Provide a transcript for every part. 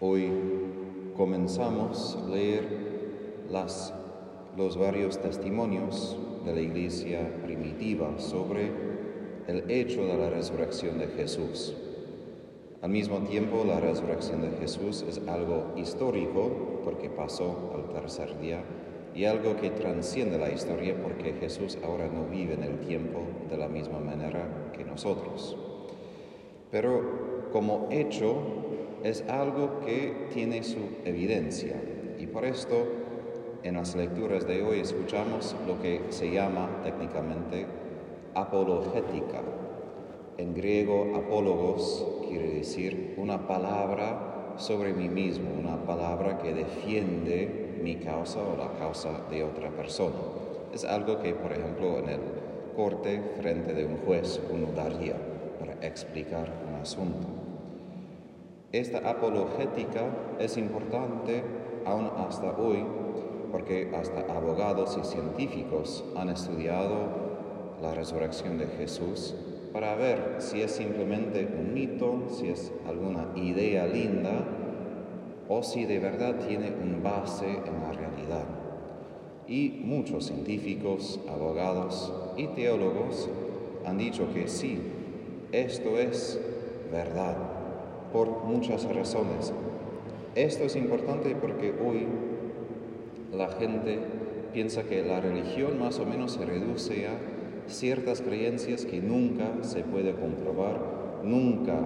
Hoy comenzamos a leer los varios testimonios de la iglesia primitiva sobre el hecho de la resurrección de Jesús. Al mismo tiempo, la resurrección de Jesús es algo histórico porque pasó al tercer día y algo que transciende la historia porque Jesús ahora no vive en el tiempo de la misma manera que nosotros. Pero como hecho es algo que tiene su evidencia y por esto en las lecturas de hoy escuchamos lo que se llama técnicamente apologética. En griego, apólogos quiere decir una palabra sobre mí mismo, una palabra que defiende mi causa o la causa de otra persona. Es algo que, por ejemplo, en el corte frente de un juez uno daría para explicar un asunto. Esta apologética es importante aún hasta hoy porque hasta abogados y científicos han estudiado la resurrección de Jesús para ver si es simplemente un mito, si es alguna idea linda o si de verdad tiene un base en la realidad. Y muchos científicos, abogados y teólogos han dicho que sí, esto es verdad por muchas razones. Esto es importante porque hoy la gente piensa que la religión más o menos se reduce a ciertas creencias que nunca se puede comprobar, nunca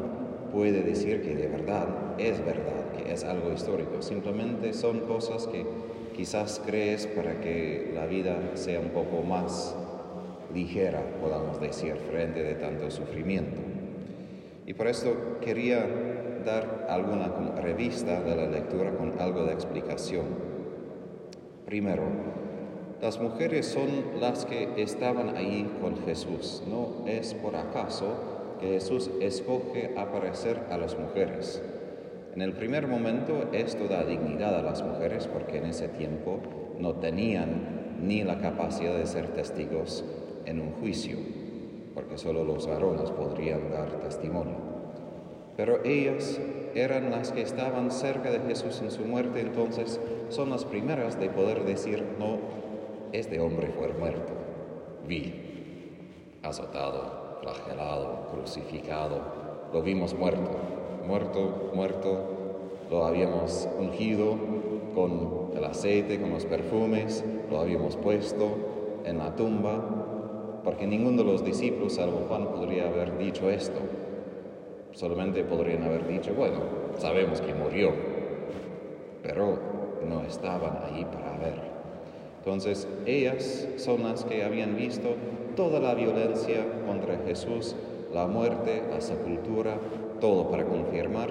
puede decir que de verdad es verdad, que es algo histórico. Simplemente son cosas que quizás crees para que la vida sea un poco más ligera, podamos decir, frente de tanto sufrimiento. Y por esto quería dar alguna revista de la lectura con algo de explicación. Primero, las mujeres son las que estaban ahí con Jesús. No es por acaso que Jesús escoge aparecer a las mujeres. En el primer momento esto da dignidad a las mujeres porque en ese tiempo no tenían ni la capacidad de ser testigos en un juicio porque solo los varones podrían dar testimonio. Pero ellas eran las que estaban cerca de Jesús en su muerte, entonces son las primeras de poder decir, no, este hombre fue muerto, vi, azotado, flagelado, crucificado, lo vimos muerto, muerto, muerto, lo habíamos ungido con el aceite, con los perfumes, lo habíamos puesto en la tumba, porque ninguno de los discípulos, salvo Juan, podría haber dicho esto. Solamente podrían haber dicho, bueno, sabemos que murió, pero no estaban ahí para ver. Entonces, ellas son las que habían visto toda la violencia contra Jesús, la muerte, la sepultura, todo para confirmar,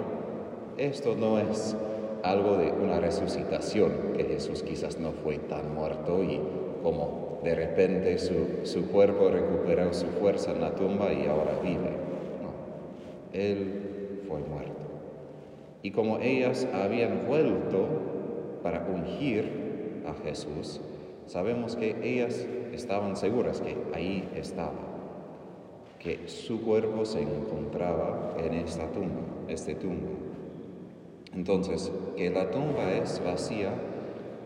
esto no es algo de una resucitación, que Jesús quizás no fue tan muerto y como de repente su, cuerpo recuperó su fuerza en la tumba y ahora vive. No, él fue muerto. Y como ellas habían vuelto para ungir a Jesús, sabemos que ellas estaban seguras que ahí estaba, que su cuerpo se encontraba en esta tumba, este tumba. Entonces, que la tumba es vacía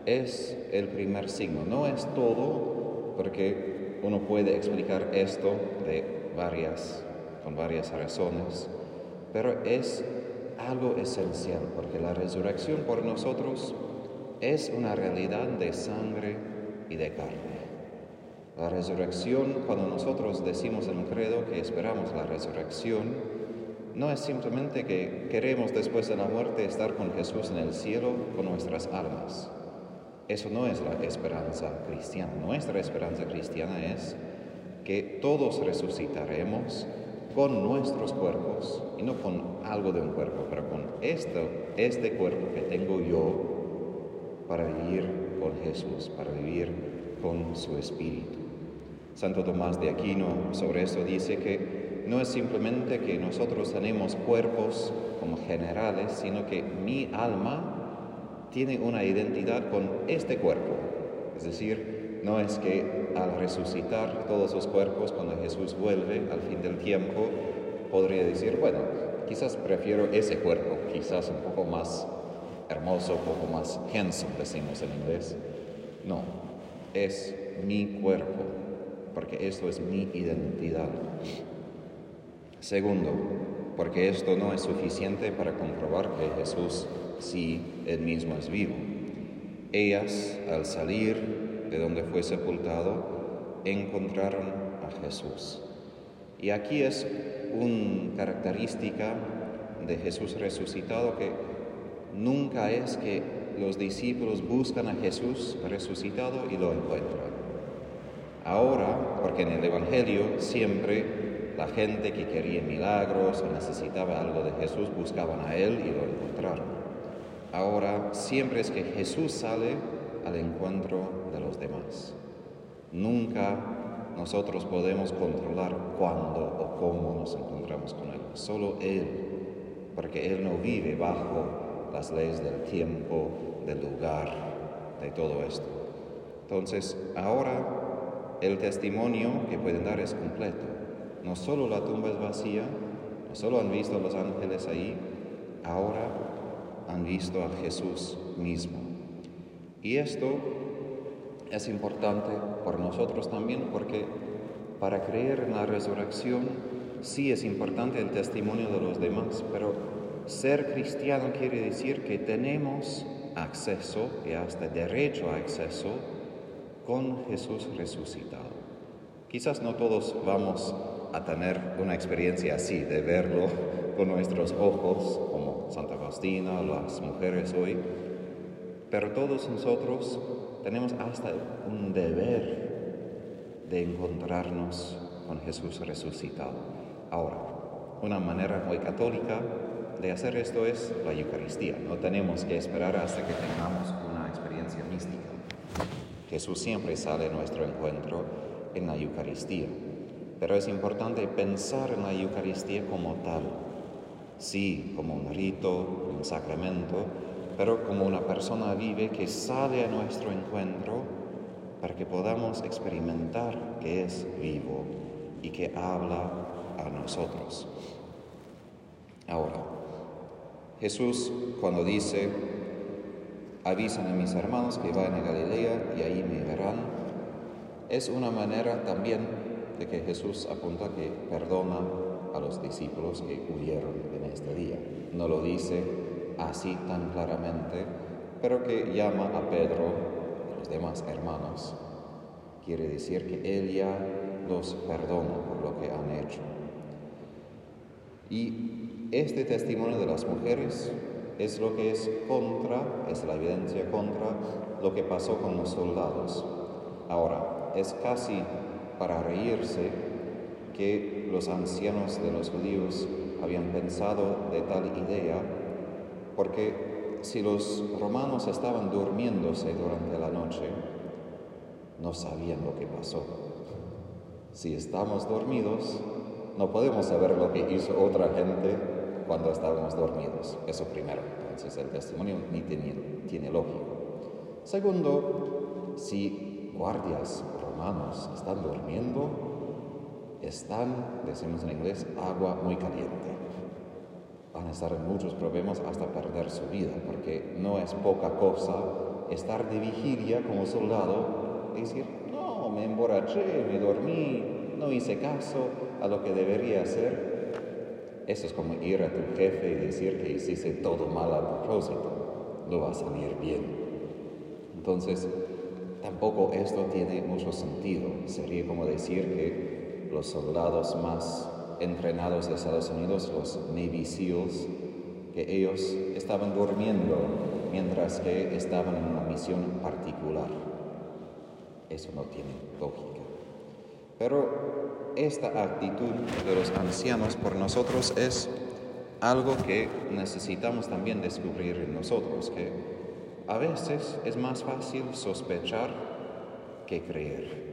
es el primer signo, no es todo porque uno puede explicar esto de varias, con varias razones, pero es algo esencial, porque la resurrección por nosotros es una realidad de sangre y de carne. La resurrección, cuando nosotros decimos en un credo que esperamos la resurrección, no es simplemente que queremos después de la muerte estar con Jesús en el cielo con nuestras almas. Eso no es la esperanza cristiana. Nuestra esperanza cristiana es que todos resucitaremos con nuestros cuerpos, y no con algo de un cuerpo, pero con este, este cuerpo que tengo yo para vivir con Jesús, para vivir con su Espíritu. Santo Tomás de Aquino sobre eso dice que no es simplemente que nosotros tenemos cuerpos como generales, sino que mi alma tiene una identidad con este cuerpo. Es decir, no es que al resucitar todos los cuerpos, cuando Jesús vuelve al fin del tiempo, podría decir, bueno, quizás prefiero ese cuerpo, quizás un poco más hermoso, poco más handsome, decimos en inglés. No, es mi cuerpo, porque esto es mi identidad. Segundo, porque esto no es suficiente para comprobar que Jesús sí, él mismo es vivo. Ellas, al salir de donde fue sepultado, encontraron a Jesús. Y aquí es una característica de Jesús resucitado que nunca es que los discípulos buscan a Jesús resucitado y lo encuentran. Ahora, porque en el Evangelio siempre la gente que quería milagros o necesitaba algo de Jesús buscaban a Él y lo encontraron. Ahora siempre es que Jesús sale al encuentro de los demás. Nunca nosotros podemos controlar cuándo o cómo nos encontramos con Él. Solo Él, porque Él no vive bajo las leyes del tiempo, del lugar, de todo esto. Entonces, ahora el testimonio que pueden dar es completo. No solo la tumba es vacía, no solo han visto los ángeles ahí, ahora han visto a Jesús mismo. Y esto es importante por nosotros también porque para creer en la resurrección sí es importante el testimonio de los demás, pero ser cristiano quiere decir que tenemos acceso y hasta derecho a acceso con Jesús resucitado. Quizás no todos vamos a tener una experiencia así, de verlo con nuestros ojos, como Santa Faustina, las mujeres hoy, pero todos nosotros tenemos hasta un deber de encontrarnos con Jesús resucitado. Ahora, una manera muy católica de hacer esto es la Eucaristía. No tenemos que esperar hasta que tengamos una experiencia mística. Jesús siempre sale a nuestro encuentro en la Eucaristía. Pero es importante pensar en la Eucaristía como tal. Sí, como un rito, un sacramento, pero como una persona vive que sale a nuestro encuentro para que podamos experimentar que es vivo y que habla a nosotros. Ahora, Jesús cuando dice, avisan a mis hermanos que vayan a Galilea y ahí me verán, es una manera también de que Jesús apunta que perdona a los discípulos que huyeron en este día. No lo dice así tan claramente, pero que llama a Pedro y a los demás hermanos. Quiere decir que Él ya los perdona por lo que han hecho. Y este testimonio de las mujeres es lo que es contra, es la evidencia contra lo que pasó con los soldados. Ahora, es casi para reírse que los ancianos de los judíos habían pensado de tal idea porque si los romanos estaban durmiéndose durante la noche, no sabían lo que pasó. Si estamos dormidos, no podemos saber lo que hizo otra gente cuando estábamos dormidos. Eso primero. Entonces el testimonio ni tiene, tiene. Segundo, si guardias romanos están durmiendo, están, decimos en inglés, agua muy caliente van a estar en muchos problemas hasta perder su vida, porque no es poca cosa estar de vigilia como soldado y decir, no, me emborraché, me dormí, no hice caso a lo que debería hacer. Eso es como ir a tu jefe y decir que hiciste todo mal a propósito, no va a salir bien. Entonces, tampoco esto tiene mucho sentido. Sería como decir que los soldados más entrenados de Estados Unidos, los Navy SEALs, que ellos estaban durmiendo mientras que estaban en una misión particular. Eso no tiene lógica. Pero esta actitud de los ancianos por nosotros es algo que necesitamos también descubrir en nosotros, que a veces es más fácil sospechar que creer.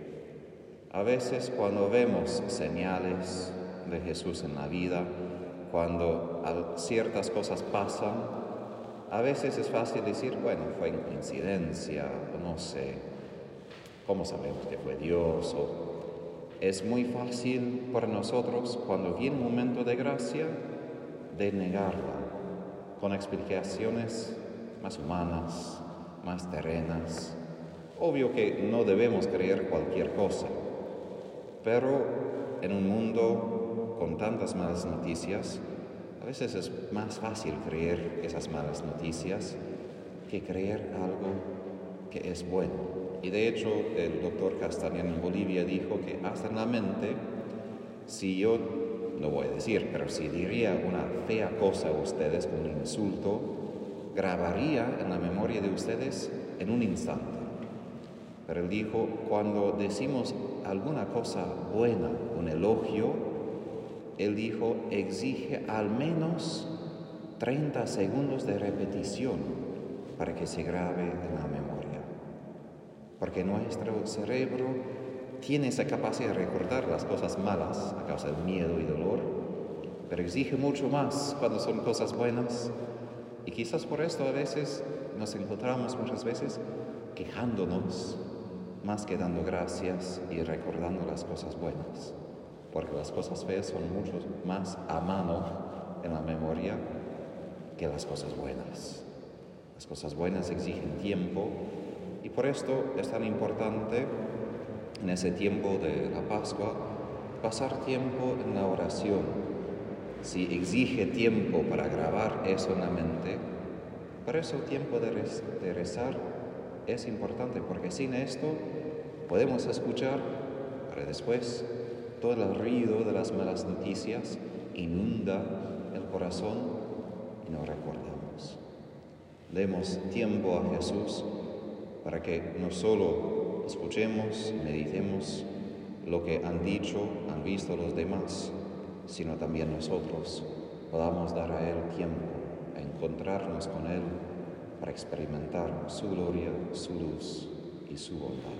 A veces cuando vemos señales, de Jesús en la vida, cuando ciertas cosas pasan, a veces es fácil decir, bueno, fue coincidencia, no sé, ¿cómo sabemos que fue Dios? O, es muy fácil para nosotros, cuando viene un momento de gracia, de negarla, con explicaciones más humanas, más terrenas. Obvio que no debemos creer cualquier cosa, pero en un mundo con tantas malas noticias, a veces es más fácil creer esas malas noticias que creer algo que es bueno. Y de hecho, el doctor Castañón en Bolivia dijo que hasta en la mente, si yo, no voy a decir, pero si diría una fea cosa a ustedes, un insulto, grabaría en la memoria de ustedes en un instante. Pero él dijo, cuando decimos alguna cosa buena, un elogio, él dijo, exige al menos 30 segundos de repetición para que se grabe en la memoria porque nuestro cerebro tiene esa capacidad de recordar las cosas malas a causa del miedo y dolor, pero exige mucho más cuando son cosas buenas. Y quizás por esto a veces nos encontramos muchas veces quejándonos más que dando gracias y recordando las cosas buenas, porque las cosas feas son mucho más a mano en la memoria que las cosas buenas. Las cosas buenas exigen tiempo y por esto es tan importante en ese tiempo de la Pascua pasar tiempo en la oración. Si exige tiempo para grabar eso en la mente, por eso tiempo de, de rezar es importante, porque sin esto podemos escuchar, para después todo el ruido de las malas noticias inunda el corazón y no recordamos. Demos tiempo a Jesús para que no solo escuchemos, meditemos lo que han dicho, han visto los demás, sino también nosotros podamos dar a Él tiempo, a encontrarnos con Él para experimentar su gloria, su luz y su bondad.